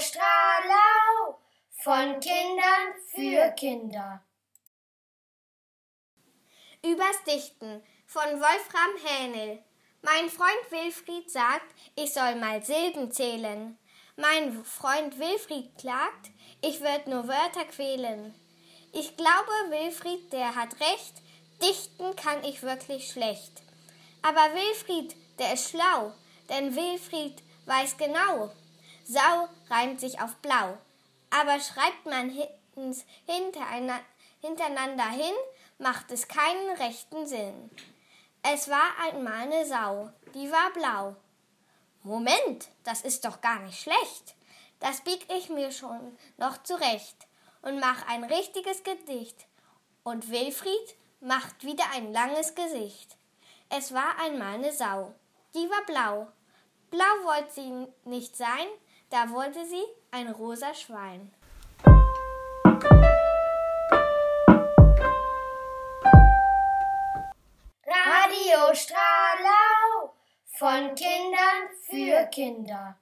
Strahlau, von Kindern für Kinder. Übers Dichten von Wolfram Hähnel. Mein Freund Wilfried sagt, ich soll mal Silben zählen. Mein Freund Wilfried klagt, ich werd nur Wörter quälen. Ich glaube, Wilfried, der hat recht, dichten kann ich wirklich schlecht. Aber Wilfried, der ist schlau, denn Wilfried weiß genau, Sau reimt sich auf blau. Aber schreibt man hintereinander hin, macht es keinen rechten Sinn. Es war einmal eine Sau, die war blau. Moment, das ist doch gar nicht schlecht. Das bieg ich mir schon noch zurecht und mach ein richtiges Gedicht. Und Wilfried macht wieder ein langes Gesicht. Es war einmal eine Sau, die war blau. Blau wollte sie nicht sein, da wollte sie ein rosa Schwein. Radio Stralau von Kindern für Kinder.